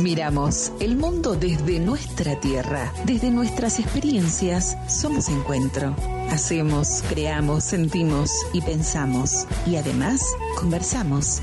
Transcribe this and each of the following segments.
Miramos el mundo desde nuestra tierra, desde nuestras experiencias. Somos encuentro. Hacemos, creamos, sentimos y pensamos. Y además, conversamos.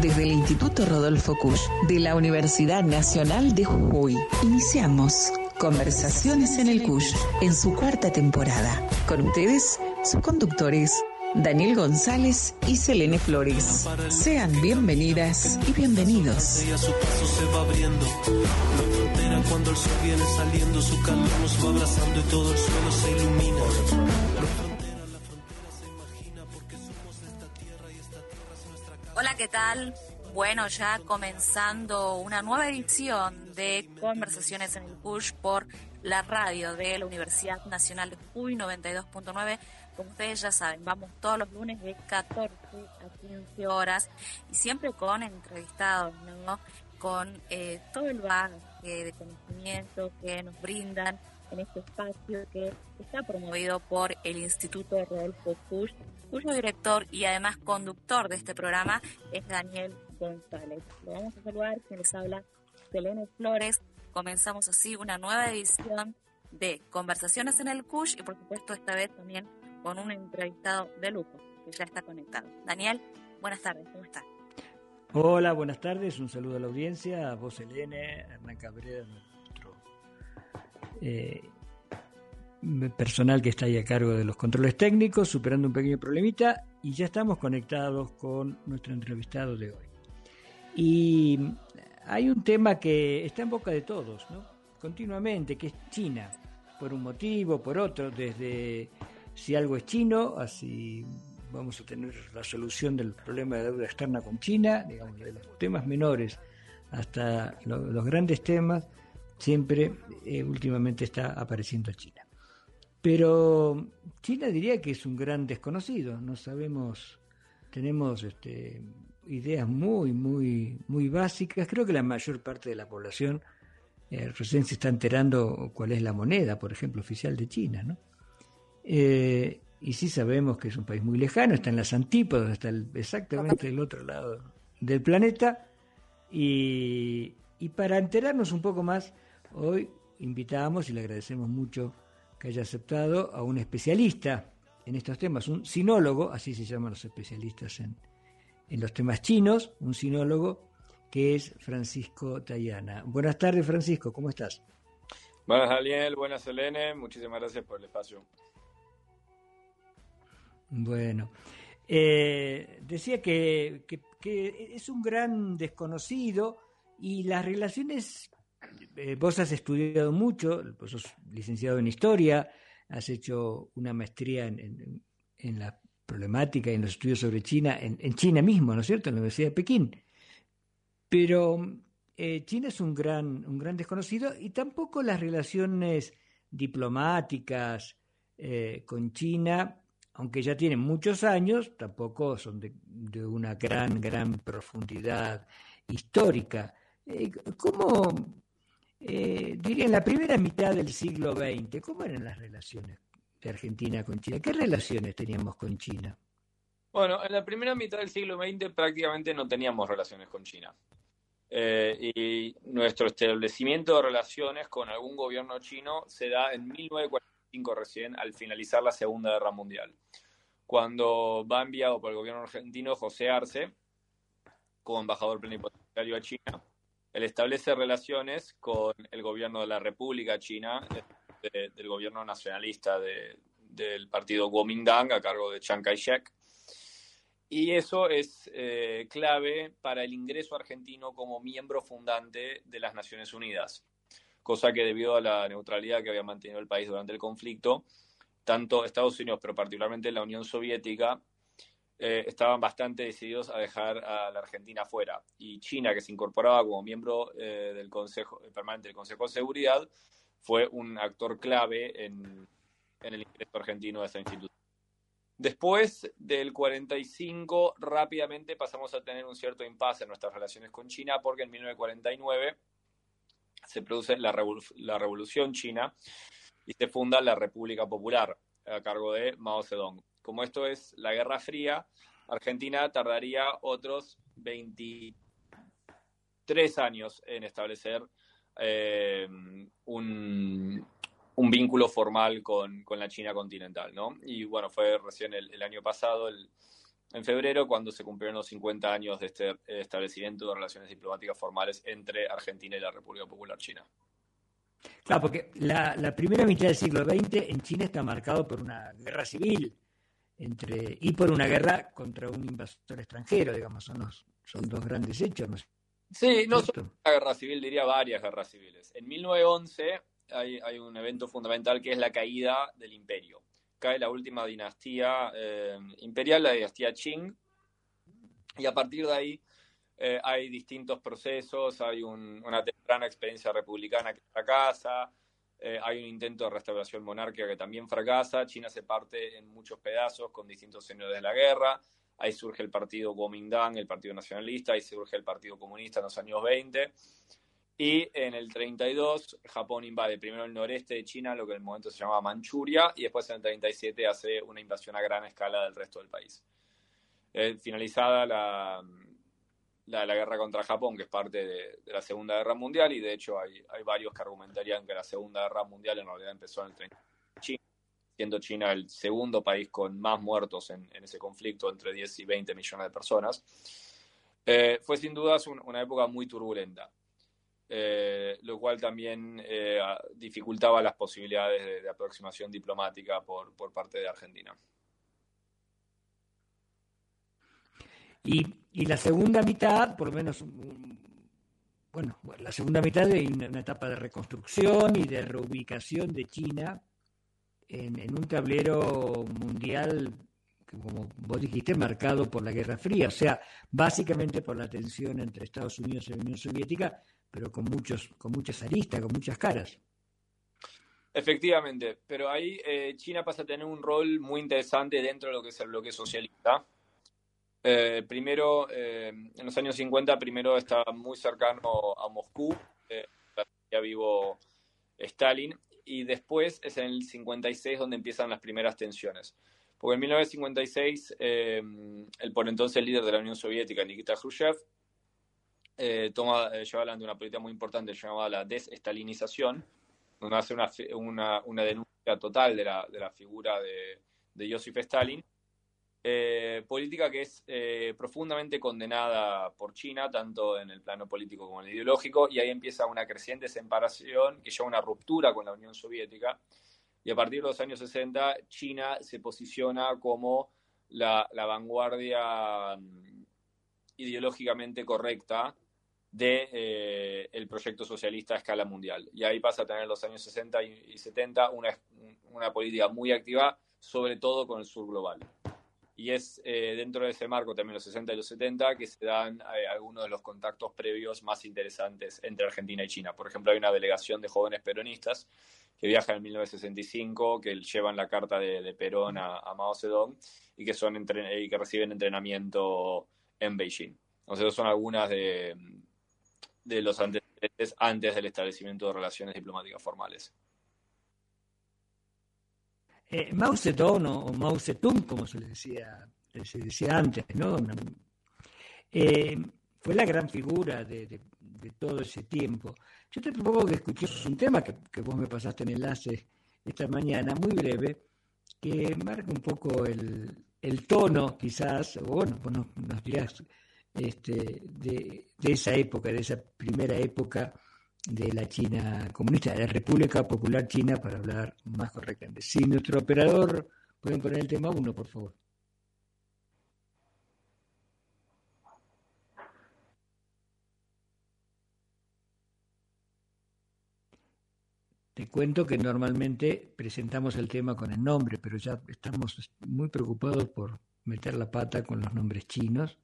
Desde el Instituto Rodolfo Kusch de la Universidad Nacional de Jujuy, iniciamos Conversaciones en el Kusch en su cuarta temporada. Con ustedes, sus conductores, Daniel González y Selene Flores. Sean bienvenidas y bienvenidos. su paso se va abriendo. La frontera cuando el sol viene saliendo, su calor nos va abrazando y todo el suelo se ilumina. La frontera, la frontera se imagina porque somos de esta tierra y esta tierra es nuestra casa. Hola, ¿qué tal? Bueno, ya comenzando una nueva edición de Conversaciones en el Push por la radio de la Universidad Nacional de Jujuy 92.9. Como ustedes ya saben, vamos todos los lunes de 14 a 15 horas y siempre con entrevistados, ¿no? Con eh, todo el bagaje de conocimiento que nos brindan en este espacio que está promovido por el Instituto Rodolfo Push, cuyo director y además conductor de este programa es Daniel González. Lo vamos a saludar, quien les habla, Selene Flores. Comenzamos así una nueva edición de Conversaciones en el CUSH y por supuesto esta vez también con un entrevistado de lujo que ya está conectado. Daniel, buenas tardes, ¿cómo estás? Hola, buenas tardes, un saludo a la audiencia, a vos Selene, a Hernán Cabrera, nuestro eh, personal que está ahí a cargo de los controles técnicos, superando un pequeño problemita y ya estamos conectados con nuestro entrevistado de hoy. Y hay un tema que está en boca de todos, ¿no? continuamente, que es China, por un motivo, por otro, desde si algo es chino, así vamos a tener la solución del problema de deuda externa con China, digamos, de los temas menores hasta lo, los grandes temas, siempre eh, últimamente está apareciendo China. Pero China diría que es un gran desconocido, no sabemos, tenemos este, ideas muy, muy, muy básicas. Creo que la mayor parte de la población eh, recién se está enterando cuál es la moneda, por ejemplo, oficial de China, ¿no? Eh, y sí sabemos que es un país muy lejano, está en las antípodas, está el, exactamente del otro lado del planeta. Y, y para enterarnos un poco más, hoy invitamos y le agradecemos mucho que haya aceptado a un especialista en estos temas, un sinólogo, así se llaman los especialistas en, en los temas chinos, un sinólogo que es Francisco Tayana. Buenas tardes, Francisco, ¿cómo estás? Buenas, Daniel, buenas, Elene, muchísimas gracias por el espacio. Bueno, eh, decía que, es un gran desconocido y las relaciones, eh, vos has estudiado mucho, vos sos licenciado en historia, has hecho una maestría en, la problemática y en los estudios sobre China, en, China mismo, ¿no es cierto?, en la Universidad de Pekín. Pero eh, China es un gran, un gran desconocido y tampoco las relaciones diplomáticas con China, aunque ya tienen muchos años, tampoco son de, una gran, gran profundidad histórica. Eh, ¿Cómo, eh, diría, en la primera mitad del siglo XX, cómo eran las relaciones de Argentina con China? ¿Qué relaciones teníamos con China? Bueno, en la primera mitad del siglo XX prácticamente no teníamos relaciones con China. Eh, y nuestro establecimiento de relaciones con algún gobierno chino se da en 1945 recién, al finalizar la Segunda Guerra Mundial, cuando va enviado por el gobierno argentino José Arce como embajador plenipotenciario a China. Él establece relaciones con el gobierno de la República China, de, del gobierno nacionalista de, del partido Kuomintang a cargo de Chiang Kai-shek. Y eso es eh, clave para el ingreso argentino como miembro fundante de las Naciones Unidas, cosa que debido a la neutralidad que había mantenido el país durante el conflicto, tanto Estados Unidos, pero particularmente la Unión Soviética, eh, estaban bastante decididos a dejar a la Argentina fuera. Y China, que se incorporaba como miembro eh, del Consejo Permanente del Consejo de Seguridad, fue un actor clave en, en el ingreso argentino de esa institución. Después del 45, rápidamente pasamos a tener un cierto impasse en nuestras relaciones con China, porque en 1949 se produce la, la Revolución China y se funda la República Popular a cargo de Mao Zedong. Como esto es la Guerra Fría, Argentina tardaría otros 20, tres años en establecer eh, un, vínculo formal con, la China continental, ¿no? Y bueno, fue recién el año pasado, el, en febrero, cuando se cumplieron los 50 años de este establecimiento de relaciones diplomáticas formales entre Argentina y la República Popular China. Claro, porque la, la, primera mitad del siglo XX en China está marcado por una guerra civil entre y por una guerra contra un invasor extranjero, digamos, son, los, son dos grandes hechos. ¿no? Sí, no solo una guerra civil, diría varias guerras civiles. En 1911 hay, hay un evento fundamental que es la caída del imperio cae la última dinastía eh, imperial, la dinastía Qing, y a partir de ahí eh, hay distintos procesos, hay un, una temprana experiencia republicana que fracasa, eh, hay un intento de restauración monárquica que también fracasa, China se parte en muchos pedazos con distintos señores de la guerra, ahí surge el partido Kuomintang, el partido nacionalista, ahí surge el partido comunista en los años 20, y en el 32, Japón invade primero el noreste de China, lo que en el momento se llamaba Manchuria, y después en el 37 hace una invasión a gran escala del resto del país. Eh, finalizada la, la, guerra contra Japón, que es parte de, la Segunda Guerra Mundial, y de hecho hay, varios que argumentarían que la Segunda Guerra Mundial en realidad empezó en el 30, China, siendo China el segundo país con más muertos en, en ese conflicto, entre 10 y 20 millones de personas. Eh, fue sin dudas un, una época muy turbulenta eh, lo cual también eh, dificultaba las posibilidades de, aproximación diplomática por, parte de Argentina. Y, la segunda mitad, por lo menos, bueno, la segunda mitad de una etapa de reconstrucción y de reubicación de China en, en un tablero mundial como vos dijiste, marcado por la Guerra Fría, o sea, básicamente por la tensión entre Estados Unidos y la Unión Soviética, pero con, muchos, con muchas aristas, con muchas caras. Efectivamente, pero ahí eh, China pasa a tener un rol muy interesante dentro de lo que es el bloque socialista. Eh, primero, eh, en los años 50, primero está muy cercano a Moscú, ya vivo Stalin, y después es en el 56 donde empiezan las primeras tensiones. Porque en 1956, el por entonces líder de la Unión Soviética, Nikita Khrushchev, eh, toma, eh, lleva adelante una política muy importante llamada la desestalinización, donde hace una, una, denuncia total de la, de la figura de, de Joseph Stalin, eh, política que es eh, profundamente condenada por China, tanto en el plano político como en el ideológico, y ahí empieza una creciente separación que lleva a una ruptura con la Unión Soviética, y a partir de los años 60 China se posiciona como la, la vanguardia mm, ideológicamente correcta de eh, el proyecto socialista a escala mundial. Y ahí pasa a tener los años 60 y 70 una, una política muy activa, sobre todo con el sur global. Y es eh, dentro de ese marco, también los 60 y los 70, que se dan eh, algunos de los contactos previos más interesantes entre Argentina y China. Por ejemplo, hay una delegación de jóvenes peronistas que viajan en 1965, que llevan la carta de, de Perón a, a, Mao Zedong y que, son y que reciben entrenamiento en Beijing. Entonces, son algunas de, de los antecedentes antes del establecimiento de relaciones diplomáticas formales. Eh, Mao Zedong o Mao Zedong, como se le decía, se decía antes, ¿no? Eh, fue la gran figura de, de, todo ese tiempo. Yo te propongo que escuchemos un tema que, que, vos me pasaste en enlace esta mañana, muy breve, que marca un poco el, el tono, quizás, o bueno, nos, nos dirás este, de, esa época, de esa primera época de la China comunista, de la República Popular China, para hablar más correctamente. Si nuestro operador, pueden poner el tema 1, por favor. Te cuento que normalmente presentamos el tema con el nombre, pero ya estamos muy preocupados por meter la pata con los nombres chinos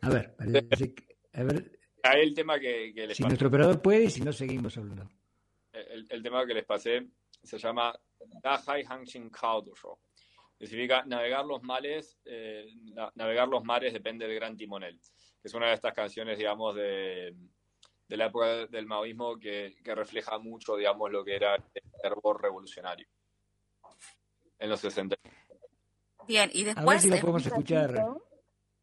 a ver, que, a ver. Ahí el tema que, que les Si pasé. nuestro operador puede y si no, seguimos hablando. El, el tema que les pasé se llama Dahai Hangshin Kao que significa navegar los males, eh, navegar los mares depende del gran timonel, que es una de estas canciones, digamos, de, de la época del maoísmo que, que, refleja mucho, digamos, lo que era el fervor revolucionario en los 60. Bien, y después... A ver si lo podemos escuchar.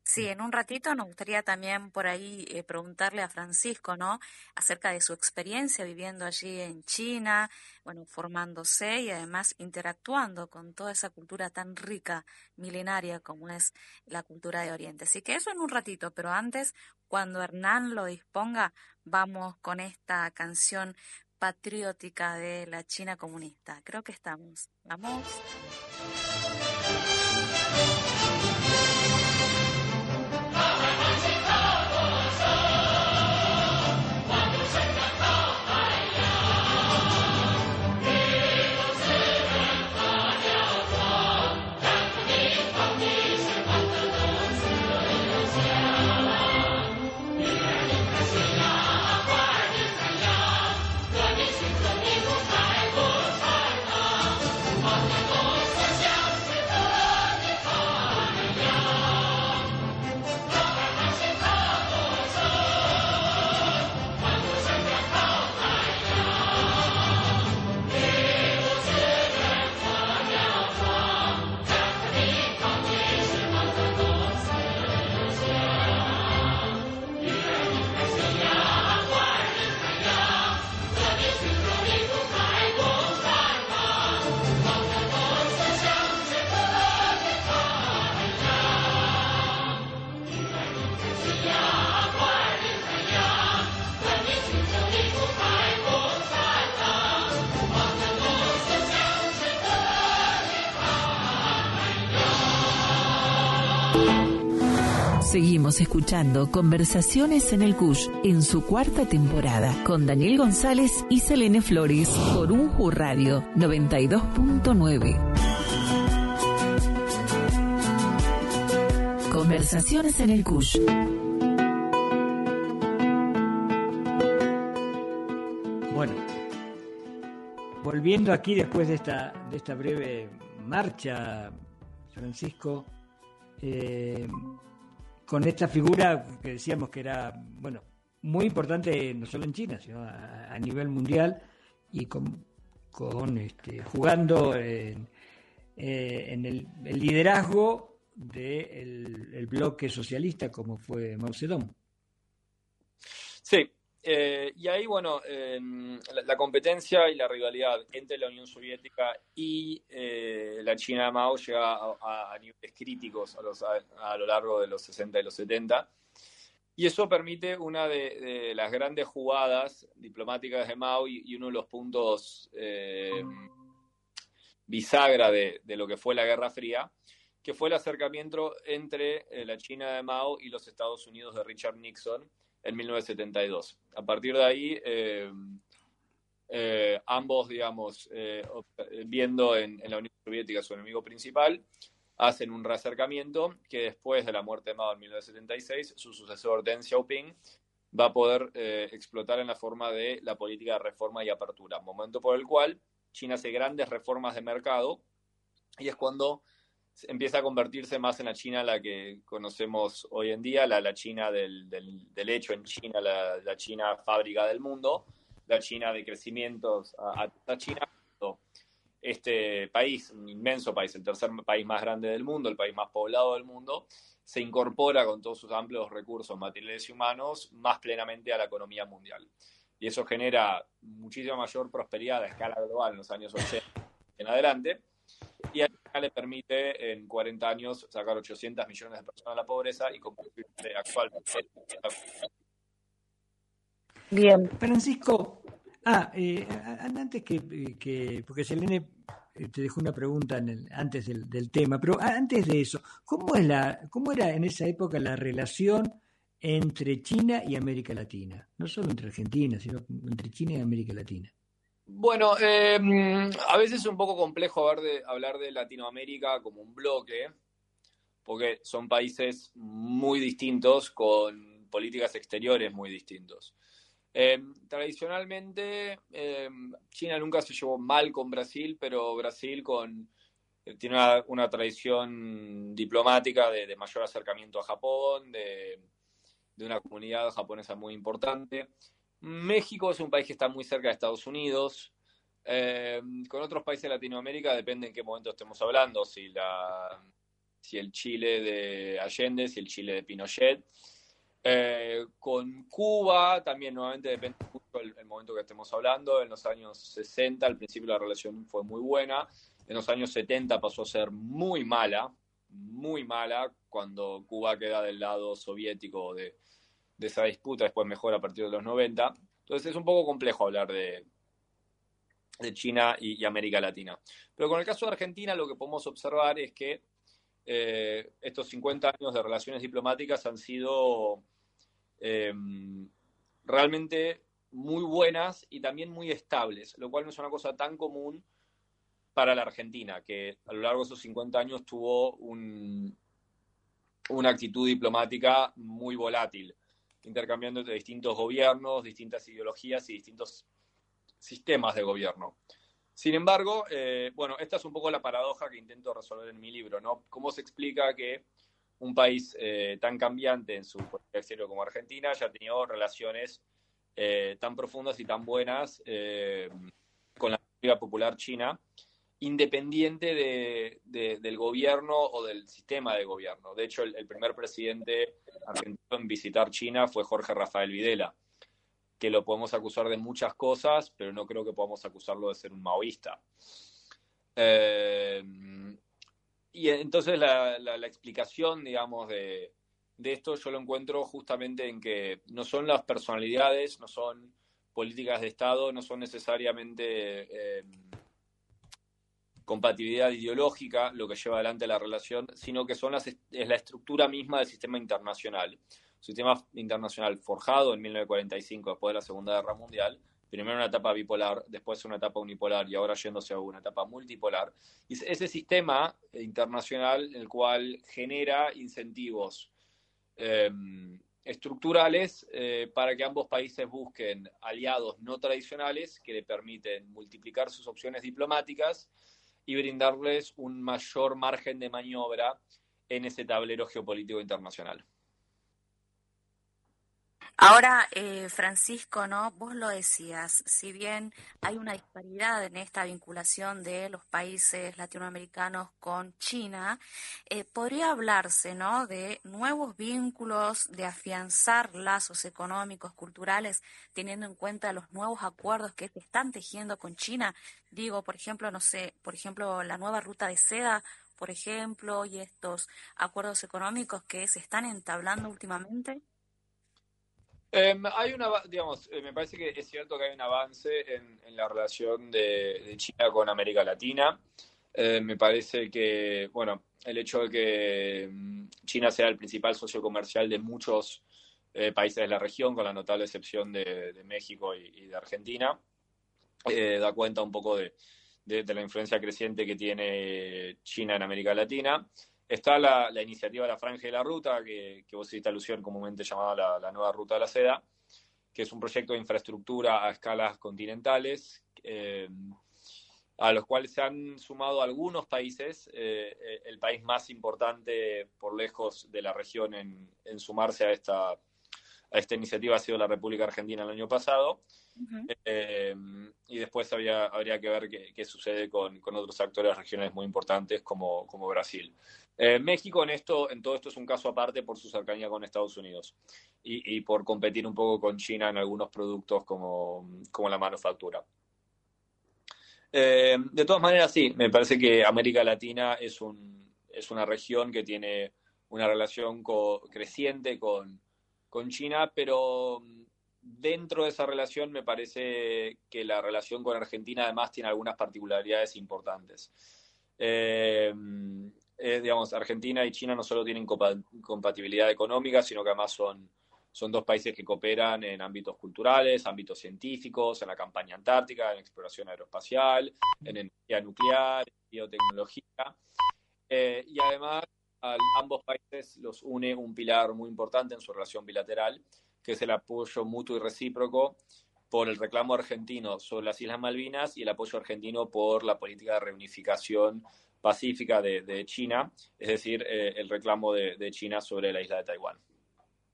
Sí, en un ratito nos gustaría también por ahí eh, preguntarle a Francisco, ¿no? Acerca de su experiencia viviendo allí en China, bueno, formándose y además interactuando con toda esa cultura tan rica, milenaria como es la cultura de Oriente. Así que eso en un ratito, pero antes, cuando Hernán lo disponga, vamos con esta canción patriótica de la China comunista. Creo que estamos. Vamos. Seguimos escuchando Conversaciones en el CUSH en su cuarta temporada con Daniel González y Selene Flores por Unju Radio 92.9. Conversaciones en el CUSH. Bueno, volviendo aquí después de esta, de esta breve marcha, Francisco, eh, con esta figura que decíamos que era, bueno, muy importante no solo en China, sino a, nivel mundial y con, este, jugando en, eh, en el, liderazgo del el bloque socialista como fue Mao Zedong. Sí, eh, y ahí, bueno, la, competencia y la rivalidad entre la Unión Soviética y eh, la China de Mao llega a, niveles críticos a, lo largo de los 60 y los 70. Y eso permite una de, las grandes jugadas diplomáticas de Mao y, uno de los puntos eh, bisagra de, de, lo que fue la Guerra Fría, que fue el acercamiento entre la China de Mao y los Estados Unidos de Richard Nixon en 1972. A partir de ahí, eh, eh, ambos, digamos, eh, viendo en, la Unión Soviética su enemigo principal, hacen un reacercamiento que después de la muerte de Mao en 1976, su sucesor Deng Xiaoping va a poder explotar en la forma de la política de reforma y apertura, momento por el cual China hace grandes reformas de mercado y es cuando empieza a convertirse más en la China la que conocemos hoy en día, la, la China del, del, hecho en China, la, China fábrica del mundo, la China de crecimientos a, a China. Este país, un inmenso país, el tercer país más grande del mundo, el país más poblado del mundo, se incorpora con todos sus amplios recursos materiales y humanos más plenamente a la economía mundial. Y eso genera muchísima mayor prosperidad a escala global en los años 80 en adelante y a China le permite en 40 años sacar 800 millones de personas de la pobreza y convertirse actualmente Bien. Francisco, ah, eh, antes que, que, porque Selene eh, te dejó una pregunta en el, antes del, del, tema, pero antes de eso, ¿cómo, es la, ¿cómo era en esa época la relación entre China y América Latina? No solo entre Argentina, sino entre China y América Latina. Bueno, eh, a veces es un poco complejo hablar de, Latinoamérica como un bloque, porque son países muy distintos con políticas exteriores muy distintos. Eh, tradicionalmente, eh, China nunca se llevó mal con Brasil, pero Brasil con, tiene una, tradición diplomática de, mayor acercamiento a Japón, de, de una comunidad japonesa muy importante. México es un país que está muy cerca de Estados Unidos. Eh, con otros países de Latinoamérica depende en qué momento estemos hablando. Si la, si el Chile de Allende, si el Chile de Pinochet. Eh, con Cuba también nuevamente depende mucho el, el, momento que estemos hablando. En los años 60 al principio la relación fue muy buena. En los años 70 pasó a ser muy mala, muy mala, cuando Cuba queda del lado soviético de, de esa disputa, después mejora a partir de los 90. Entonces es un poco complejo hablar de, de China y, América Latina. Pero con el caso de Argentina lo que podemos observar es que eh, estos 50 años de relaciones diplomáticas han sido eh, realmente muy buenas y también muy estables, lo cual no es una cosa tan común para la Argentina, que a lo largo de esos 50 años tuvo un, una actitud diplomática muy volátil, intercambiando entre distintos gobiernos, distintas ideologías y distintos sistemas de gobierno. Sin embargo, eh, bueno, esta es un poco la paradoja que intento resolver en mi libro, ¿no? ¿Cómo se explica que un país eh, tan cambiante en su política exterior como Argentina haya tenido relaciones eh, tan profundas y tan buenas con la política popular china, independiente de, de, del gobierno o del sistema de gobierno? De hecho, el, primer presidente argentino en visitar China fue Jorge Rafael Videla que lo podemos acusar de muchas cosas, pero no creo que podamos acusarlo de ser un maoísta. Eh, y entonces la, explicación, digamos, de, de, esto yo lo encuentro justamente en que no son las personalidades, no son políticas de Estado, no son necesariamente eh, compatibilidad ideológica lo que lleva adelante la relación, sino que son las, es la estructura misma del sistema internacional sistema internacional forjado en 1945 después de la Segunda Guerra Mundial, primero una etapa bipolar, después una etapa unipolar y ahora yéndose a una etapa multipolar. Y ese sistema internacional el cual genera incentivos eh, estructurales eh, para que ambos países busquen aliados no tradicionales que le permiten multiplicar sus opciones diplomáticas y brindarles un mayor margen de maniobra en ese tablero geopolítico internacional. Ahora, eh, Francisco, ¿no? Vos lo decías, si bien hay una disparidad en esta vinculación de los países latinoamericanos con China, eh, podría hablarse, ¿no? De nuevos vínculos, de afianzar lazos económicos, culturales, teniendo en cuenta los nuevos acuerdos que se están tejiendo con China. Digo, por ejemplo, no sé, por ejemplo, la nueva ruta de seda, por ejemplo, y estos acuerdos económicos que se están entablando últimamente. Eh, hay una, digamos, eh, me parece que es cierto que hay un avance en, la relación de, China con América Latina. Eh, me parece que, bueno, el hecho de que mm, China sea el principal socio comercial de muchos eh, países de la región, con la notable excepción de, México y, de Argentina, da cuenta un poco de, la influencia creciente que tiene China en América Latina. Está la, la, iniciativa La Franja de la Ruta, que, vos hiciste alusión comúnmente llamada la, Nueva Ruta de la Seda, que es un proyecto de infraestructura a escalas continentales, eh, a los cuales se han sumado algunos países. Eh, el país más importante por lejos de la región en, en sumarse a esta, a esta iniciativa ha sido la República Argentina el año pasado. Uh -huh. eh, y después había, habría que ver qué, qué sucede con, con, otros actores regionales muy importantes como, como Brasil. Eh, México en esto, en todo esto es un caso aparte por su cercanía con Estados Unidos y, y por competir un poco con China en algunos productos como, como la manufactura. Eh, de todas maneras, sí, me parece que América Latina es, un, es una región que tiene una relación co creciente con, con China, pero dentro de esa relación me parece que la relación con Argentina además tiene algunas particularidades importantes. Eh, eh, digamos, Argentina y China no solo tienen compatibilidad económica, sino que además son, son dos países que cooperan en ámbitos culturales, ámbitos científicos, en la campaña antártica, en exploración aeroespacial, en energía nuclear, en biotecnología. Eh, y además, a ambos países los une un pilar muy importante en su relación bilateral, que es el apoyo mutuo y recíproco por el reclamo argentino sobre las Islas Malvinas y el apoyo argentino por la política de reunificación pacífica de, China, es decir, eh, el reclamo de, China sobre la isla de Taiwán.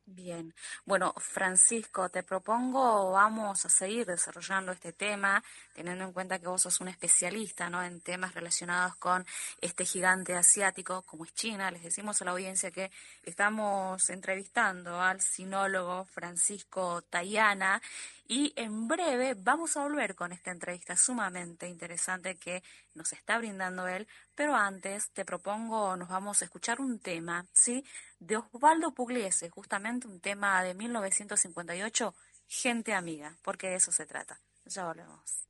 Bien, bueno, Francisco, te propongo, vamos a seguir desarrollando este tema, teniendo en cuenta que vos sos un especialista ¿no? en temas relacionados con este gigante asiático como es China. Les decimos a la audiencia que estamos entrevistando al sinólogo Francisco Tayana y en breve vamos a volver con esta entrevista sumamente interesante que nos está brindando él, pero antes te propongo, nos vamos a escuchar un tema, ¿sí? De Osvaldo Pugliese, justamente un tema de 1958, Gente Amiga, porque de eso se trata. Ya volvemos.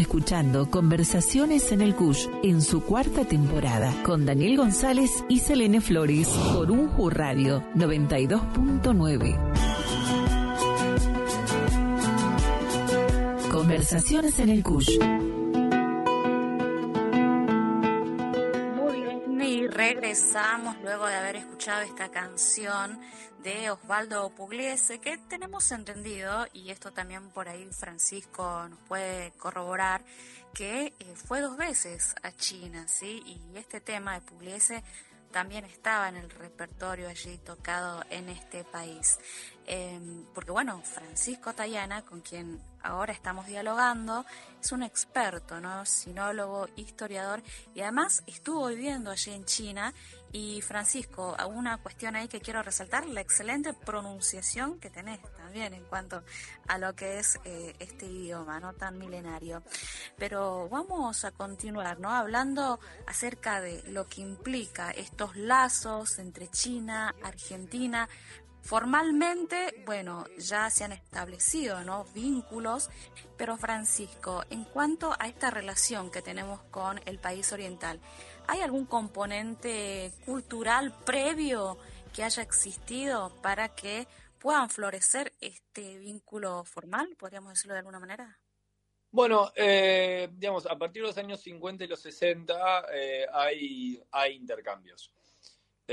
Escuchando Conversaciones en el Cush en su cuarta temporada con Daniel González y Selene Flores por Unju Radio 92.9. Conversaciones en el Cush. Regresamos luego de haber escuchado esta canción de Osvaldo Pugliese, que tenemos entendido, y esto también por ahí Francisco nos puede corroborar, que eh, fue dos veces a China, ¿sí? Y este tema de Pugliese también estaba en el repertorio allí tocado en este país. Em, porque bueno, Francisco Tayana, con quien ahora estamos dialogando, es un experto, ¿no? Sinólogo, historiador y además estuvo viviendo allí en China Y Francisco, una cuestión ahí que quiero resaltar, la excelente pronunciación que tenés también en cuanto a lo que es eh, este idioma, no tan milenario. Pero vamos a continuar, ¿no? Hablando acerca de lo que implica estos lazos entre China, Argentina, Formalmente, bueno, ya se han establecido vínculos, pero Francisco, en cuanto a esta relación que tenemos con el país oriental, ¿hay algún componente cultural previo que haya existido para que puedan florecer este vínculo formal, podríamos decirlo de alguna manera? Bueno, eh, digamos, a partir de los años 50 y los 60 eh, hay, hay intercambios.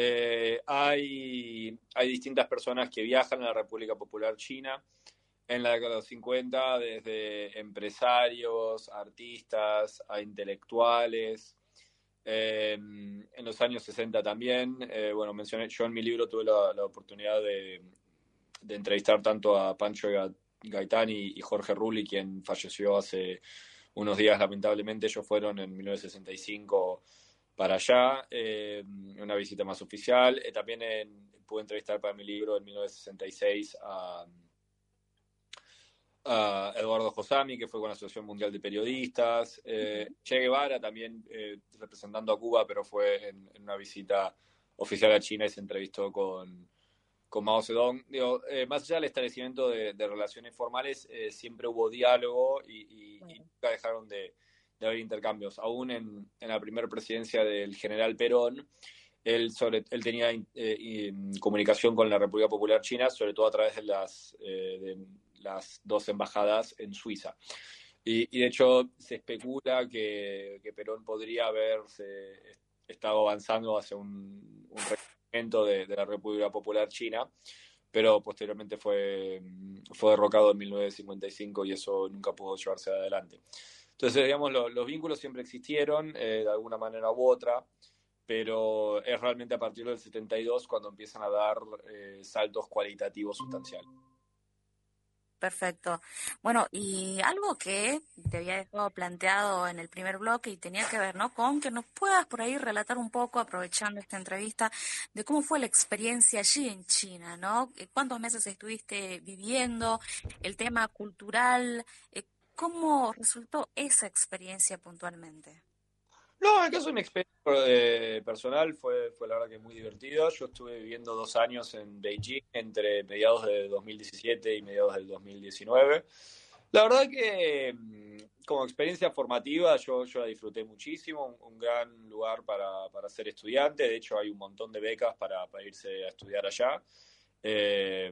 Eh, hay, hay distintas personas que viajan a la República Popular China en la década de los 50, desde empresarios, artistas, a intelectuales. Eh, en los años 60 también, eh, bueno, mencioné, yo en mi libro tuve la, oportunidad de, entrevistar tanto a Pancho Gaitán y, y, Jorge Rulli, quien falleció hace unos días lamentablemente. Ellos fueron en 1965 para allá, eh, una visita más oficial. Eh, también pude entrevistar para mi libro en 1966 a, Eduardo Josami, que fue con la Asociación Mundial de Periodistas. Eh, che Guevara también representando a Cuba, pero fue en, una visita oficial a China y se entrevistó con, con Mao Zedong. Digo, más allá del establecimiento de, relaciones formales, siempre hubo diálogo y nunca dejaron de de haber intercambios. Aún en, la primera presidencia del general Perón, él, sobre, él tenía eh, comunicación con la República Popular China, sobre todo a través de las, eh, de las dos embajadas en Suiza. Y, de hecho se especula que, Perón podría haberse estado avanzando hacia un, un de, la República Popular China, pero posteriormente fue, fue derrocado en 1955 y eso nunca pudo llevarse adelante. Entonces, digamos, los vínculos siempre existieron eh, de alguna manera u otra, pero es realmente a partir del 72 cuando empiezan a dar eh, saltos cualitativos sustanciales. Perfecto. Bueno, y algo que te había dejado planteado en el primer bloque y tenía que ver, ¿no? Con que nos puedas por ahí relatar un poco, aprovechando esta entrevista, de cómo fue la experiencia allí en China, ¿no? ¿Cuántos meses estuviste viviendo? El tema cultural, eh, ¿Cómo resultó esa experiencia puntualmente? No, en caso mi experiencia eh, personal fue, fue la verdad que muy divertido. Yo estuve viviendo dos años en Beijing entre mediados de 2017 y mediados del 2019. La verdad que mm, como experiencia formativa yo, yo la disfruté muchísimo, un, gran lugar para, para, ser estudiante, de hecho hay un montón de becas para, para irse a estudiar allá. Eh,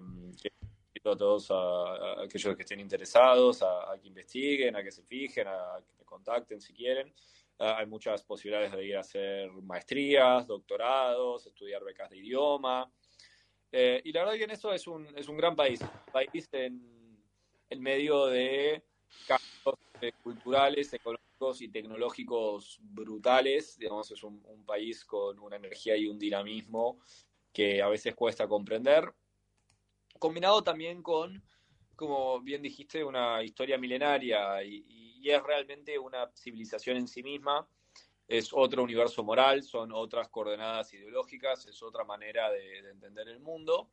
a todos a, aquellos que estén interesados a, que investiguen, a que se fijen, a que me contacten si quieren. Ah, hay muchas posibilidades de ir a hacer maestrías, doctorados, estudiar becas de idioma. Eh, y la verdad que en eso es un, es un gran país, un país en, en medio de cambios eh, culturales, económicos y tecnológicos brutales. Digamos, es un, un país con una energía y un dinamismo que a veces cuesta comprender, combinado también con, como bien dijiste, una historia milenaria y, es realmente una civilización en sí misma, es otro universo moral, son otras coordenadas ideológicas, es otra manera de, entender el mundo.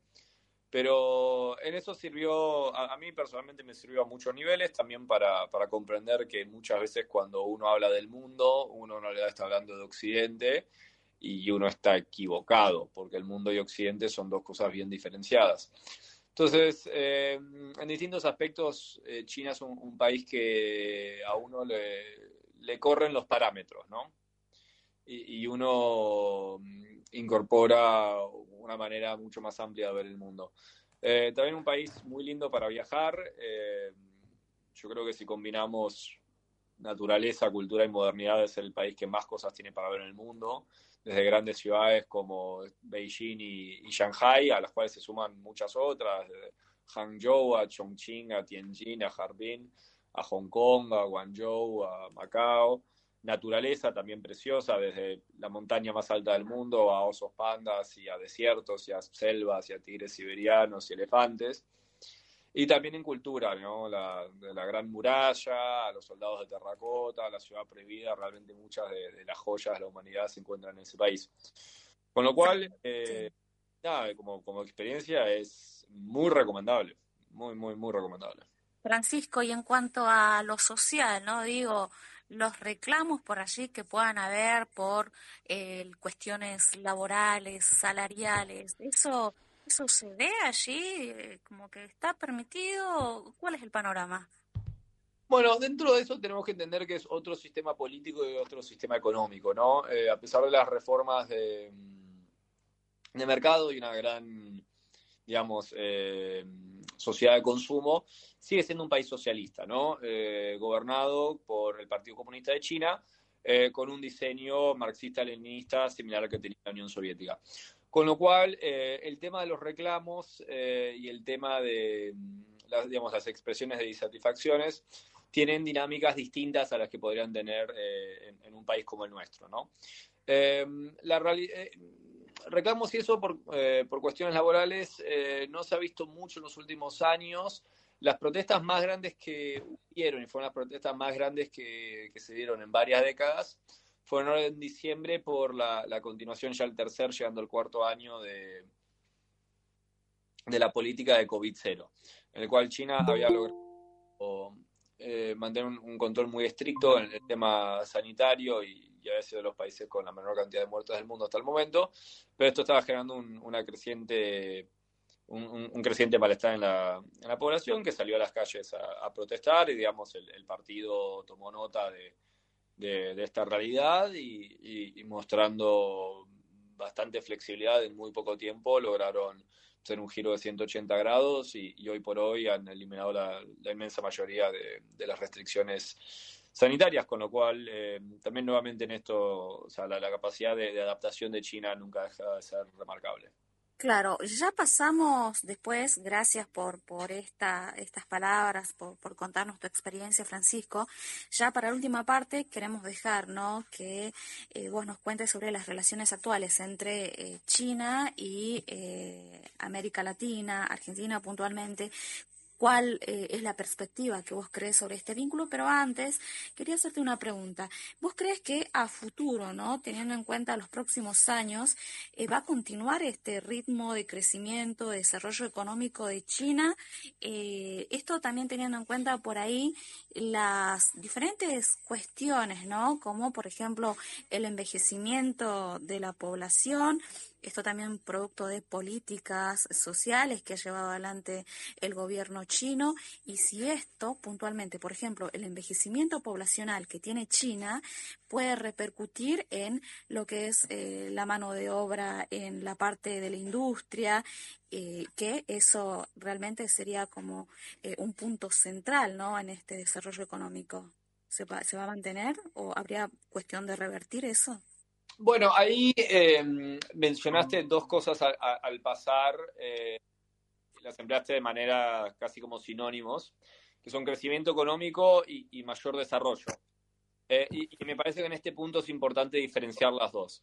Pero en eso sirvió, a, mí personalmente me sirvió a muchos niveles, también para, para, comprender que muchas veces cuando uno habla del mundo, uno no le está hablando de Occidente y uno está equivocado, porque el mundo y Occidente son dos cosas bien diferenciadas. Entonces, eh, en distintos aspectos, eh, China es un, país que a uno le, corren los parámetros, ¿no? Y, uno mm, incorpora una manera mucho más amplia de ver el mundo. Eh, también un país muy lindo para viajar. yo creo que si combinamos naturaleza, cultura y modernidad, es el país que más cosas tiene para ver en el mundo desde grandes ciudades como Beijing y, Shanghai, a las cuales se suman muchas otras, Hangzhou a Chongqing, a Tianjin, a Harbin, a Hong Kong, a Guangzhou, a Macao. Naturaleza también preciosa, desde la montaña más alta del mundo a osos pandas y a desiertos y a selvas y a tigres siberianos y elefantes. Y también en cultura, ¿no? La, de la Gran Muralla, a los soldados de terracota, la ciudad prohibida, realmente muchas de, las joyas de la humanidad se encuentran en ese país. Con lo cual, eh, nada, como, como experiencia es muy recomendable, muy, muy, muy recomendable. Francisco, y en cuanto a lo social, ¿no? Digo, los reclamos por allí que puedan haber por eh, cuestiones laborales, salariales, ¿eso, ¿eso se ve allí? Eh, ¿Como que está permitido? ¿Cuál es el panorama? Bueno, dentro de eso tenemos que entender que es otro sistema político y otro sistema económico, ¿no? Eh, a pesar de las reformas de, de mercado y una gran, digamos, eh, sociedad de consumo, sigue siendo un país socialista, ¿no? Eh, gobernado por el Partido Comunista de China, con un diseño marxista-leninista similar al que tenía la Unión Soviética. Con lo cual, el tema de los reclamos y el tema de las, digamos, las expresiones de disatisfacciones tienen dinámicas distintas a las que podrían tener eh, en, un país como el nuestro, ¿no? Eh, la eh, reclamos y eso por, por cuestiones laborales no se ha visto mucho en los últimos años. Las protestas más grandes que hubieron, y fueron las protestas más grandes que, se dieron en varias décadas, fueron en diciembre por la, continuación ya al tercer, llegando al cuarto año de, de la política de COVID-0, en el cual China había logrado eh, mantener un, control muy estricto en el tema sanitario y, y ha sido de los países con la menor cantidad de muertos del mundo hasta el momento, pero esto estaba generando un, una creciente, un, creciente malestar en la, en la, población que salió a las calles a, protestar y digamos el, el, partido tomó nota de, de, esta realidad y, mostrando bastante flexibilidad en muy poco tiempo lograron hacer un giro de 180 grados y, hoy por hoy han eliminado la, inmensa mayoría de, las restricciones sanitarias, con lo cual eh, también nuevamente en esto, o sea, la, capacidad de, adaptación de China nunca deja de ser remarcable. Claro, ya pasamos después, gracias por, por esta, estas palabras, por, por contarnos tu experiencia, Francisco. Ya para la última parte queremos dejar ¿no? que eh, vos nos cuentes sobre las relaciones actuales entre eh, China y eh, América Latina, Argentina puntualmente, cuál eh, es la perspectiva que vos crees sobre este vínculo, pero antes quería hacerte una pregunta. ¿Vos crees que a futuro, ¿no? teniendo en cuenta los próximos años, eh, va a continuar este ritmo de crecimiento, de desarrollo económico de China? Eh, esto también teniendo en cuenta por ahí las diferentes cuestiones, ¿no? Como por ejemplo el envejecimiento de la población, esto también producto de políticas sociales que ha llevado adelante el gobierno chino y si esto puntualmente, por ejemplo, el envejecimiento poblacional que tiene China puede repercutir en lo que es eh, la mano de obra en la parte de la industria, eh, que eso realmente sería como eh, un punto central ¿no? en este desarrollo económico. ¿Se va, ¿Se va a mantener o habría cuestión de revertir eso? Bueno, ahí em, mencionaste dos cosas al pasar, eh, las empleaste de manera casi como sinónimos, que son crecimiento económico y, mayor desarrollo. Eh, y, me parece que en este punto es importante diferenciar las dos.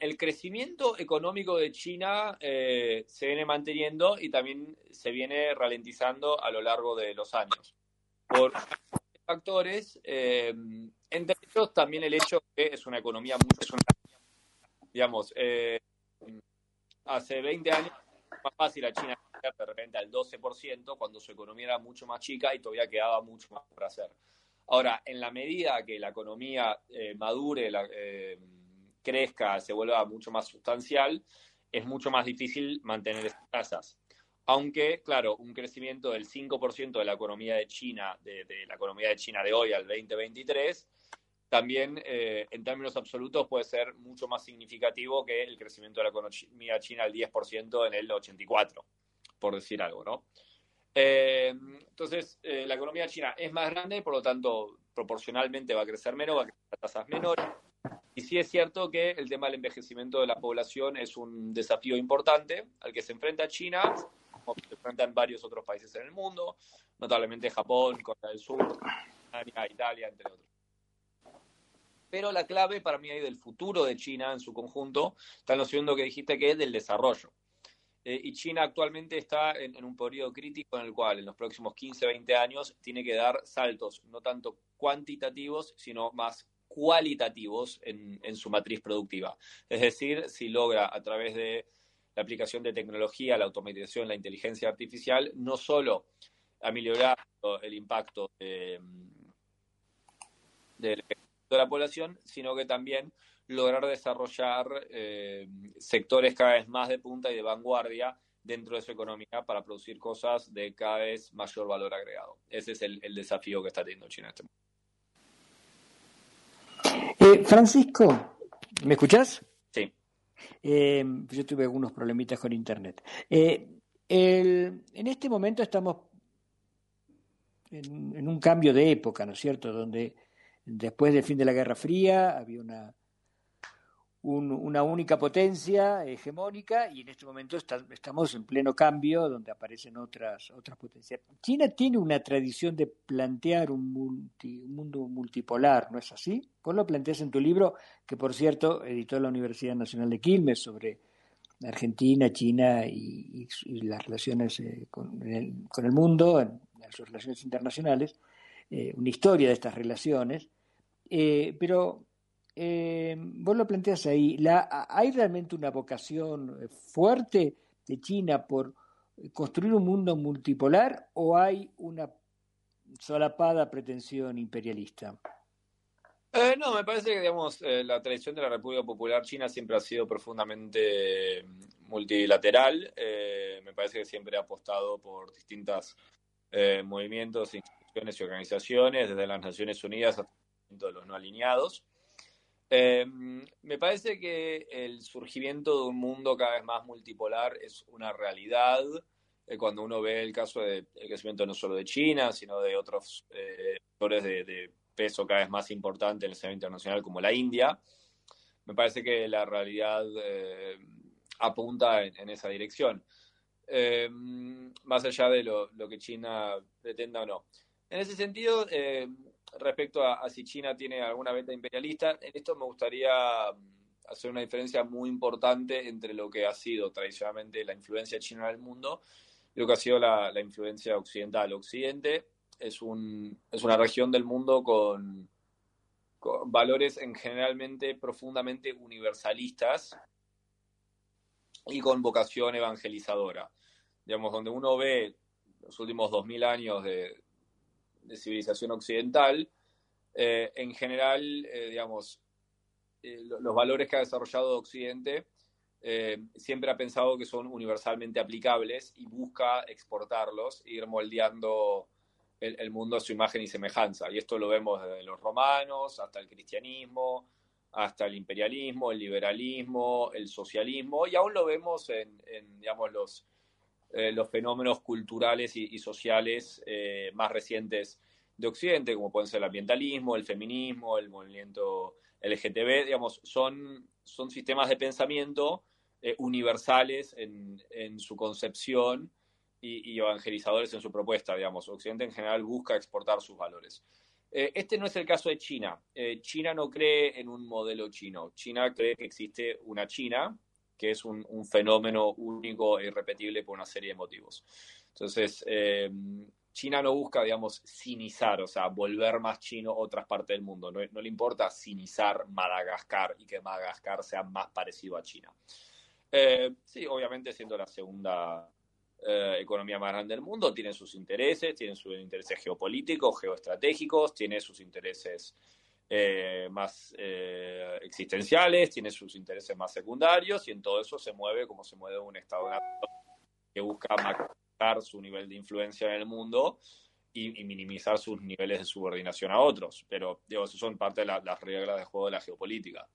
El crecimiento económico de China eh, se viene manteniendo y también se viene ralentizando a lo largo de los años. Por factores, entre ellos también el hecho que es una economía muy digamos, eh, hace 20 años más fácil a China de repente al 12% cuando su economía era mucho más chica y todavía quedaba mucho más por hacer. Ahora, en la medida que la economía eh, madure, eh, crezca, se vuelva mucho más sustancial, es mucho más difícil mantener esas tasas. Aunque, claro, un crecimiento del 5% de la economía de China, de, la economía de China de hoy al 2023, también eh, en términos absolutos puede ser mucho más significativo que el crecimiento de la economía china al 10% en el 84, por decir algo, ¿no? Eh, entonces, eh, la economía china es más grande, por lo tanto, proporcionalmente va a crecer menos, va a crecer a tasas menores. Y sí es cierto que el tema del envejecimiento de la población es un desafío importante al que se enfrenta China, como se enfrentan varios otros países en el mundo, notablemente Japón, Corea del Sur, Italia, entre otros pero la clave para mí ahí del futuro de China en su conjunto está en lo segundo que dijiste que es del desarrollo. Eh, y China actualmente está en, un periodo crítico en el cual en los próximos 15, 20 años tiene que dar saltos, no tanto cuantitativos, sino más cualitativos en, su matriz productiva. Es decir, si logra a través de la aplicación de tecnología, la automatización, la inteligencia artificial, no solo ameliorar el impacto de, la población, sino que también lograr desarrollar eh, sectores cada vez más de punta y de vanguardia dentro de su economía para producir cosas de cada vez mayor valor agregado. Ese es el, desafío que está teniendo China en este momento. Eh, Francisco, ¿me escuchás? Sí. Eh, yo tuve algunos problemitas con Internet. en este momento estamos en, un cambio de época, ¿no es cierto? Donde después del fin de la Guerra Fría había una, una única potencia hegemónica y en este momento estamos en pleno cambio donde aparecen otras, otras potencias. China tiene una tradición de plantear un, mundo multipolar, ¿no es así? Vos lo planteas en tu libro, que por cierto editó la Universidad Nacional de Quilmes sobre Argentina, China y, las relaciones eh, con, el, con, el, mundo, sus relaciones internacionales, eh, una historia de estas relaciones, eh, pero eh, vos lo planteas ahí, ¿hay realmente una vocación fuerte de China por construir un mundo multipolar o hay una solapada pretensión imperialista? no, me parece que digamos, la tradición de la República Popular China siempre ha sido profundamente multilateral. me parece que siempre ha apostado por distintas eh, movimientos, y organizaciones, desde las Naciones Unidas hasta los no alineados. Eh, me parece que el surgimiento de un mundo cada vez más multipolar es una realidad. Eh, cuando uno ve el caso del crecimiento no solo de China, sino de otros actores de, peso cada vez más importante en el escenario internacional como la India, me parece que la realidad apunta en esa dirección. Eh, más allá de lo, que China pretenda o no. En ese sentido, eh, respecto a, si China tiene alguna venta imperialista, en esto me gustaría mm, hacer una diferencia muy importante entre lo que ha sido tradicionalmente la influencia china en el mundo y lo que ha sido la, influencia occidental. Occidente es, un, es una región del mundo con, valores en generalmente profundamente universalistas y con vocación evangelizadora. Digamos, donde uno ve los últimos dos mil años de, civilización occidental, eh, en general, eh, digamos, eh, los valores que ha desarrollado Occidente siempre ha pensado que son universalmente aplicables y busca exportarlos e ir moldeando el, el, mundo a su imagen y semejanza. Y esto lo vemos desde los romanos hasta el cristianismo, hasta el imperialismo, el liberalismo, el socialismo, y aún lo vemos en, digamos, los, eh, los fenómenos culturales y, sociales eh, más recientes de Occidente, como pueden ser el ambientalismo, el feminismo, el movimiento LGTB, digamos, son, son sistemas de pensamiento eh, universales en, en, su concepción y, evangelizadores en su propuesta, digamos. Occidente en general busca exportar sus valores. Este no es el caso de China. China no cree en un modelo chino. China cree que existe una China, que es un, fenómeno único e irrepetible por una serie de motivos. Entonces, eh, China no busca, digamos, sinizar, o sea, volver más chino a otras partes del mundo. No, le importa sinizar Madagascar y que Madagascar sea más parecido a China. sí, obviamente siendo la segunda eh, economía más grande del mundo, tiene sus intereses, tiene sus intereses geopolíticos, geoestratégicos, tiene sus intereses eh, más eh, existenciales, tiene sus intereses más secundarios y en todo eso se mueve como se mueve un Estado que busca maximizar su nivel de influencia en el mundo y, minimizar sus niveles de subordinación a otros. Pero digo, eso son parte de las reglas de juego de la geopolítica.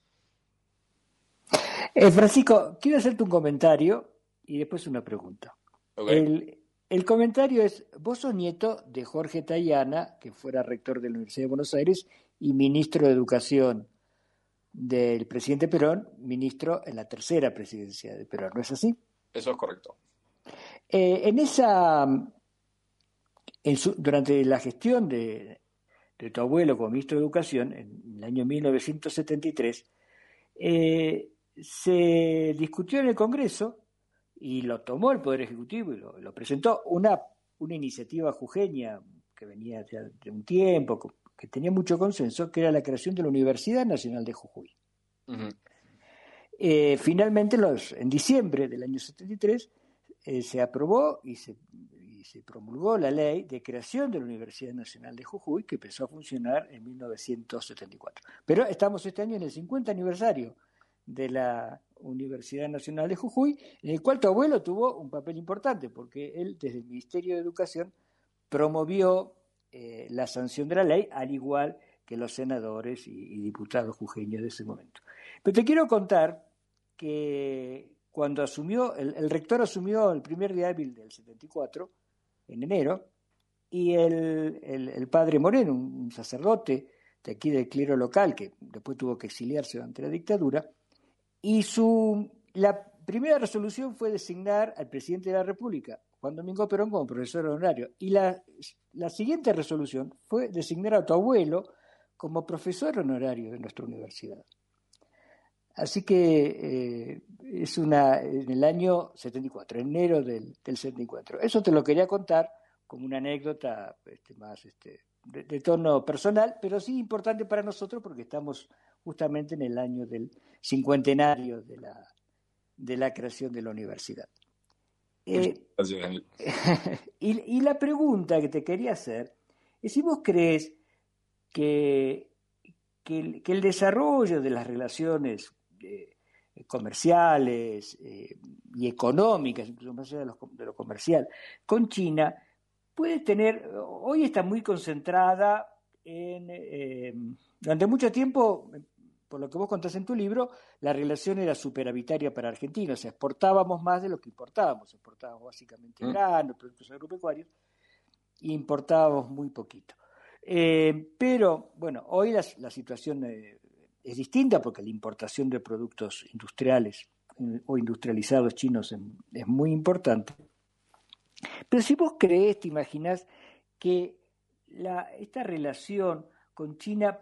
Francisco, quiero hacerte un comentario y después una pregunta. El, comentario es, vos sos nieto de Jorge Tayana, que fuera rector de la Universidad de Buenos Aires y ministro de Educación del presidente Perón, ministro en la tercera presidencia de Perón, ¿no es así? Eso es correcto. Eh, en esa, durante la gestión de, tu abuelo como ministro de Educación, en el año 1973, eh, se discutió en el Congreso y lo tomó el Poder Ejecutivo y lo, presentó una, una iniciativa jujeña que venía de un tiempo, que tenía mucho consenso, que era la creación de la Universidad Nacional de Jujuy. Eh, finalmente, los, en diciembre del año 73, eh, se aprobó y se, y se, promulgó la ley de creación de la Universidad Nacional de Jujuy, que empezó a funcionar en 1974. Pero estamos este año en el 50 aniversario de la Universidad Nacional de Jujuy, en el cual tu abuelo tuvo un papel importante, porque él, desde el Ministerio de Educación, promovió eh, la sanción de la ley, al igual que los senadores y, diputados jujeños de ese momento. Pero te quiero contar que cuando asumió, el, rector asumió el primer día hábil del 74, en enero, y el, padre Moreno, un, sacerdote de aquí del clero local, que después tuvo que exiliarse durante la dictadura, y su, la primera resolución fue designar al presidente de la República, Juan Domingo Perón, como profesor honorario. Y la, la siguiente resolución fue designar a tu abuelo como profesor honorario de nuestra universidad. Así que eh, es una en el año 74, enero del, del, 74. Eso te lo quería contar como una anécdota este, más este, de, tono personal, pero sí importante para nosotros porque estamos justamente en el año del cincuentenario de la, de la creación de la universidad. Eh, y, y, la pregunta que te quería hacer es si vos crees que, que, el, desarrollo de las relaciones eh, comerciales eh, y económicas, incluso más allá de lo, comercial, con China, puede tener, hoy está muy concentrada en, durante mucho tiempo, por lo que vos contás en tu libro, la relación era superavitaria para Argentina, o sea, exportábamos más de lo que importábamos, exportábamos básicamente mm. granos, productos agropecuarios, e importábamos muy poquito. Eh, pero, bueno, hoy la, situación eh, es distinta porque la importación de productos industriales eh, o industrializados chinos es, muy importante. Pero si vos crees, te imaginas que la, esta relación con China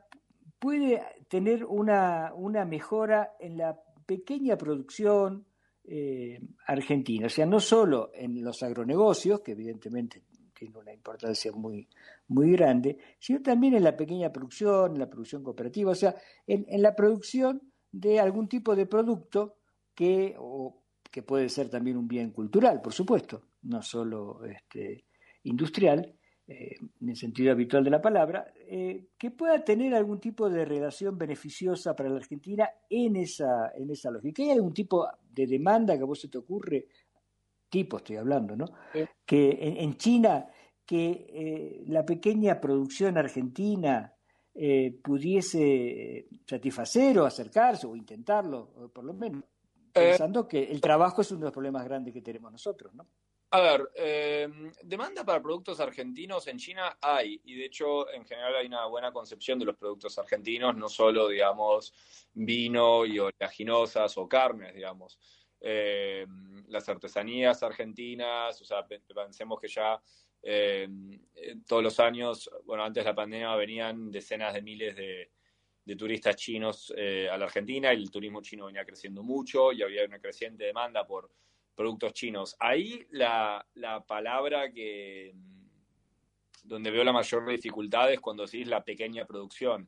puede tener una, una mejora en la pequeña producción eh, argentina, o sea, no solo en los agronegocios, que evidentemente tiene una importancia muy, muy grande, sino también en la pequeña producción, en la producción cooperativa, o sea, en, la producción de algún tipo de producto que, que puede ser también un bien cultural, por supuesto, no solo este, industrial, eh, en el sentido habitual de la palabra, eh, que pueda tener algún tipo de relación beneficiosa para la Argentina en esa, en esa lógica. ¿Hay algún tipo de demanda que a vos se te ocurre? Tipo estoy hablando, ¿no? Que en, China, que eh, la pequeña producción argentina pudiese satisfacer o acercarse o intentarlo, por lo menos, pensando que el trabajo es uno de los problemas grandes que tenemos nosotros, ¿no? A ver, em, demanda para productos argentinos en China hay, y de hecho en general hay una buena concepción de los productos argentinos, no solo, digamos, vino y oleaginosas o carnes, digamos. Em, las artesanías argentinas, o sea, pensemos que ya em, todos los años, bueno, antes de la pandemia venían decenas de miles de, de turistas chinos eh, a la Argentina y el turismo chino venía creciendo mucho y había una creciente demanda por productos chinos. Ahí la, palabra que donde veo la mayor dificultad es cuando decís la pequeña producción.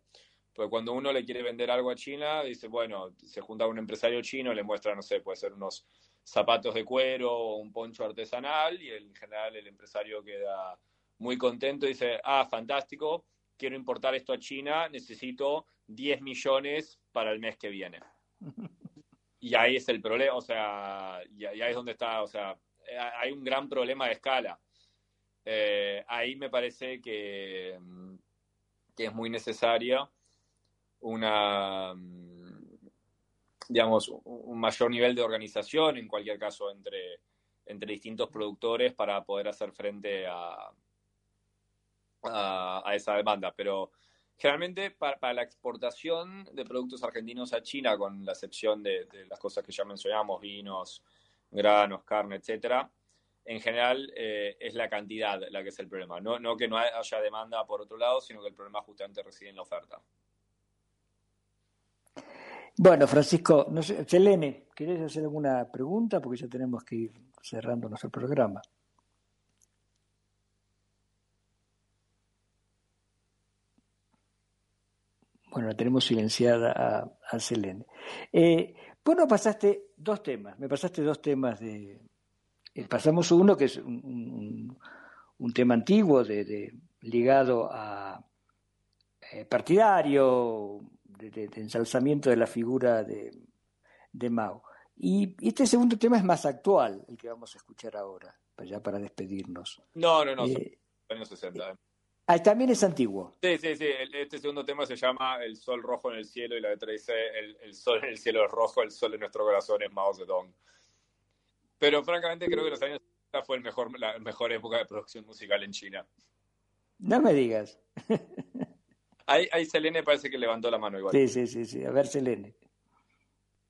Porque cuando uno le quiere vender algo a China, dice, bueno, se junta un empresario chino, le muestra, no sé, puede ser unos zapatos de cuero o un poncho artesanal, y en general el empresario queda muy contento y dice, ah, fantástico, quiero importar esto a China, necesito 10 millones para el mes que viene. Y ahí es el problema, o sea, y, ahí es donde está, o sea, eh, hay un gran problema de escala. Eh, ahí me parece que, mm, que, es muy necesaria una, mm, digamos, un mayor nivel de organización, en cualquier caso, entre, entre distintos productores para poder hacer frente a, a, a esa demanda. Pero Generalmente para, la exportación de productos argentinos a China, con la excepción de, las cosas que ya mencionamos, vinos, granos, carne, etcétera, en general eh, es la cantidad la que es el problema. No, que no haya demanda por otro lado, sino que el problema justamente reside en la oferta. Bueno, Francisco, no sé, Selene, ¿querés hacer alguna pregunta? Porque ya tenemos que ir cerrando nuestro programa. Bueno, la tenemos silenciada a, a Selene. Eh, nos pasaste dos temas, me pasaste dos temas de... eh, pasamos uno que es un, un- un tema antiguo de, de- ligado a eh, partidario, de, de- de ensalzamiento de la figura de, de Mao. Y este segundo tema es más actual, el que vamos a escuchar ahora, para- ya para despedirnos. No, no, no, Eh, los años 60. Ah, también es antiguo. Sí, sí, sí. Este segundo tema se llama El sol rojo en el cielo y la letra dice el, el sol en el cielo es rojo, el sol en nuestro corazón es Mao Zedong. Pero francamente creo que los años 60 fue el mejor, la mejor época de producción musical en China. No me digas. Ahí, ahí Selene parece que levantó la mano igual. Sí, sí, sí, sí. A ver, Selene.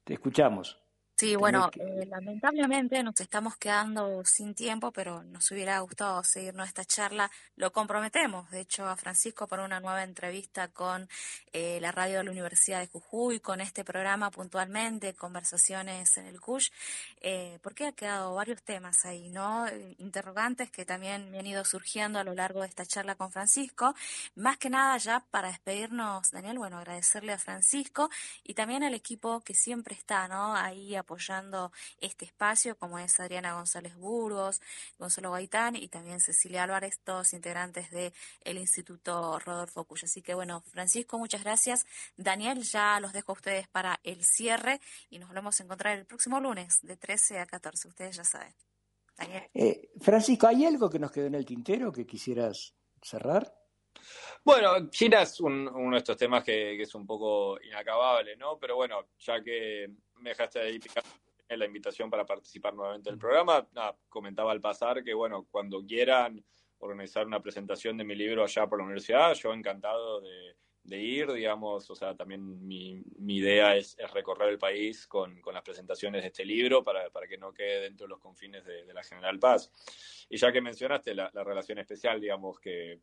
Te escuchamos. Sí, bueno, que- eh, lamentablemente nos estamos quedando sin tiempo, pero nos hubiera gustado seguir nuestra charla. Lo comprometemos, de hecho, a Francisco para una nueva entrevista con eh, la radio de la Universidad de Jujuy, con este programa puntualmente, Conversaciones en el CUSH, eh, porque ha quedado varios temas ahí, ¿no? Interrogantes que también me han ido surgiendo a lo largo de esta charla con Francisco. Más que nada, ya para despedirnos, Daniel, bueno, agradecerle a Francisco y también al equipo que siempre está, ¿no? Ahí apoyando este espacio, como es Adriana González Burgos, Gonzalo Gaitán y también Cecilia Álvarez, todos integrantes del Instituto Rodolfo Cuyo. Así que bueno, Francisco, muchas gracias. Daniel, ya los dejo a ustedes para el cierre y nos volvemos a encontrar el próximo lunes de 13 a 14, ustedes ya saben. Daniel. Eh, Francisco, ¿hay algo que nos quedó en el tintero que quisieras cerrar? Bueno, China es un- uno de estos temas que, es un poco inacabable, ¿no? Pero bueno, ya que me dejaste ahí la invitación para participar nuevamente del programa, comentaba al pasar que, bueno, cuando quieran organizar una presentación de mi libro allá por la universidad, yo encantado de, ir, digamos, o sea, también mi, idea es, recorrer el país con, con las presentaciones de este libro para, para que no quede dentro de los confines de, de la General Paz. Y ya que mencionaste la, la relación especial, digamos, que,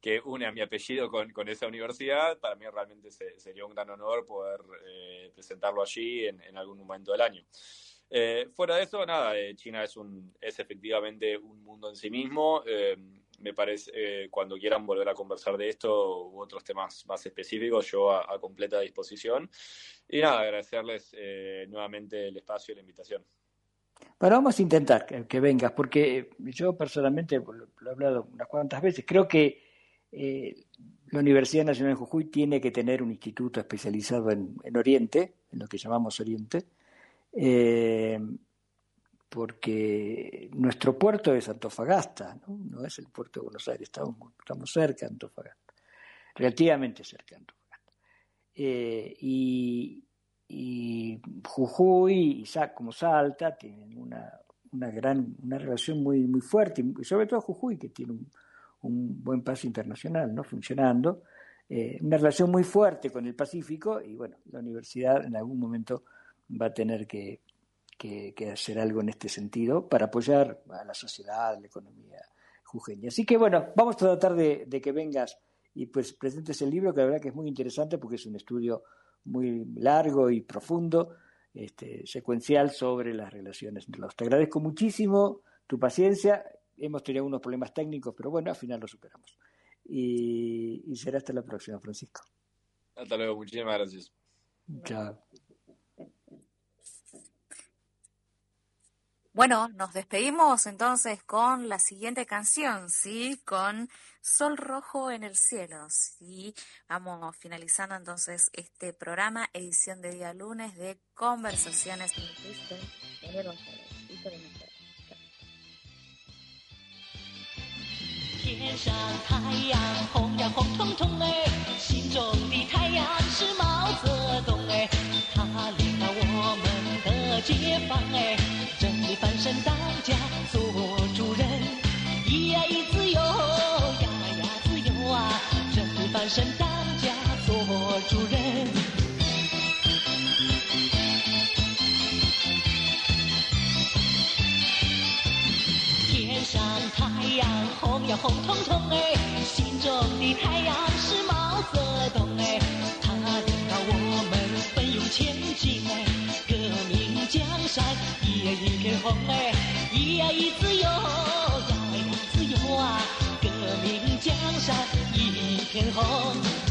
que une a mi apellido con, con esa universidad, para mí realmente se- sería un gran honor poder eh, presentarlo allí en, en algún momento del año. Eh, fuera de eso, nada, eh, China es, un, es efectivamente un mundo en sí mismo. Eh, me parece, eh, cuando quieran volver a conversar de esto u otros temas más específicos, yo a, a completa disposición. Y nada, agradecerles eh, nuevamente el espacio y la invitación. Bueno, vamos a intentar que, que vengas, porque yo personalmente, lo, lo he hablado unas cuantas veces, creo que eh, la Universidad Nacional de Jujuy tiene que tener un instituto especializado en, en Oriente, en lo que llamamos Oriente, eh, porque nuestro puerto es Antofagasta, ¿no? Es el puerto de Buenos Aires, estamos, estamos cerca de Antofagasta, relativamente cerca de Antofagasta. Eh, y, Jujuy y como Salta tienen una, una gran una relación muy muy fuerte y sobre todo Jujuy que tiene un, un buen paso internacional no funcionando eh, una relación muy fuerte con el Pacífico y bueno la universidad en algún momento va a tener que, que, hacer algo en este sentido para apoyar a la sociedad a la economía jujeña así que bueno vamos a tratar de, de que vengas y pues presentes el libro que la verdad que es muy interesante porque es un estudio muy largo y profundo, este, secuencial sobre las relaciones entre los. Te agradezco muchísimo tu paciencia. Hemos tenido unos problemas técnicos, pero bueno, al final lo superamos. Y, y será hasta la próxima, Francisco. Hasta luego, muchísimas gracias. Chao. Bueno, nos despedimos entonces con la siguiente canción, ¿sí? Con Sol Rojo en el Cielo, ¿sí? Vamos finalizando entonces este programa, edición de día lunes de Conversaciones con Cristo. Daniel González, Víctor 天上太阳红呀红彤彤哎，心中的太阳是毛泽东哎，他领导我们的解放哎，真理翻身当家做主人，咿呀咿自由呀呀自由啊，真理翻身当家做主人。太阳红呀红彤彤哎，心中的太阳是毛泽东哎，他领导我们奋勇前进哎，革命江山一呀一片红哎，一呀一自由呀呀自由啊，革命江山一片红。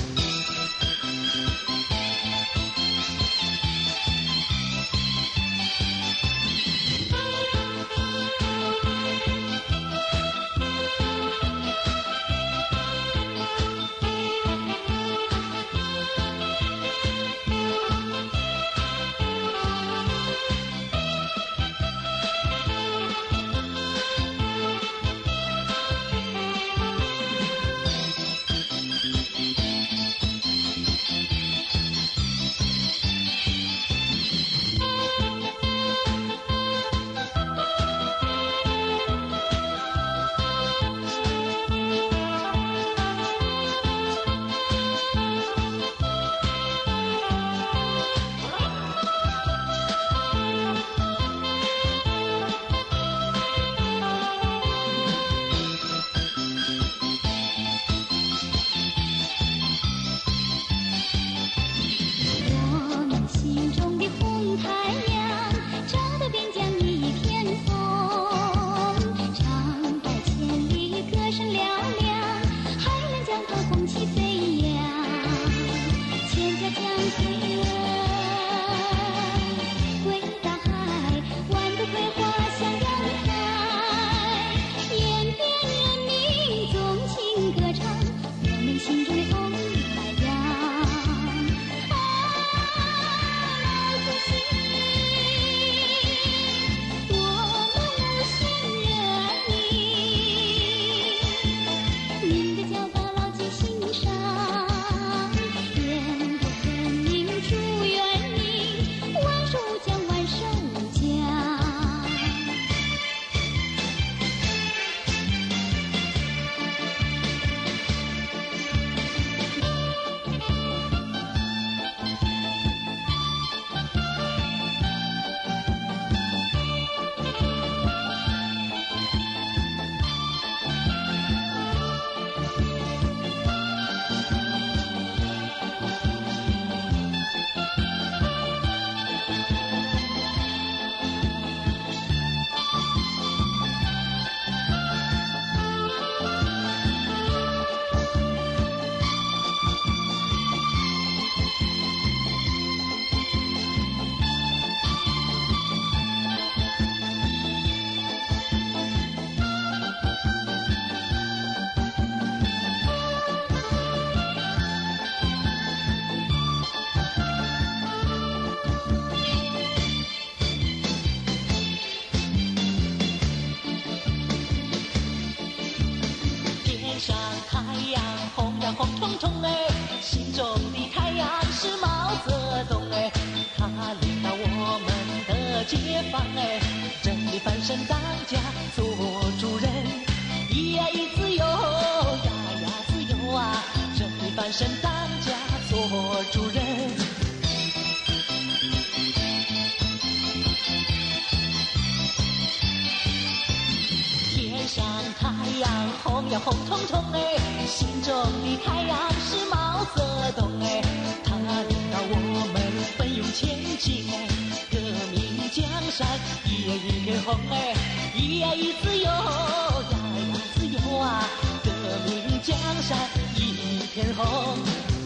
山一呀一片红哎一呀一自由呀呀自由啊革命江山一片红。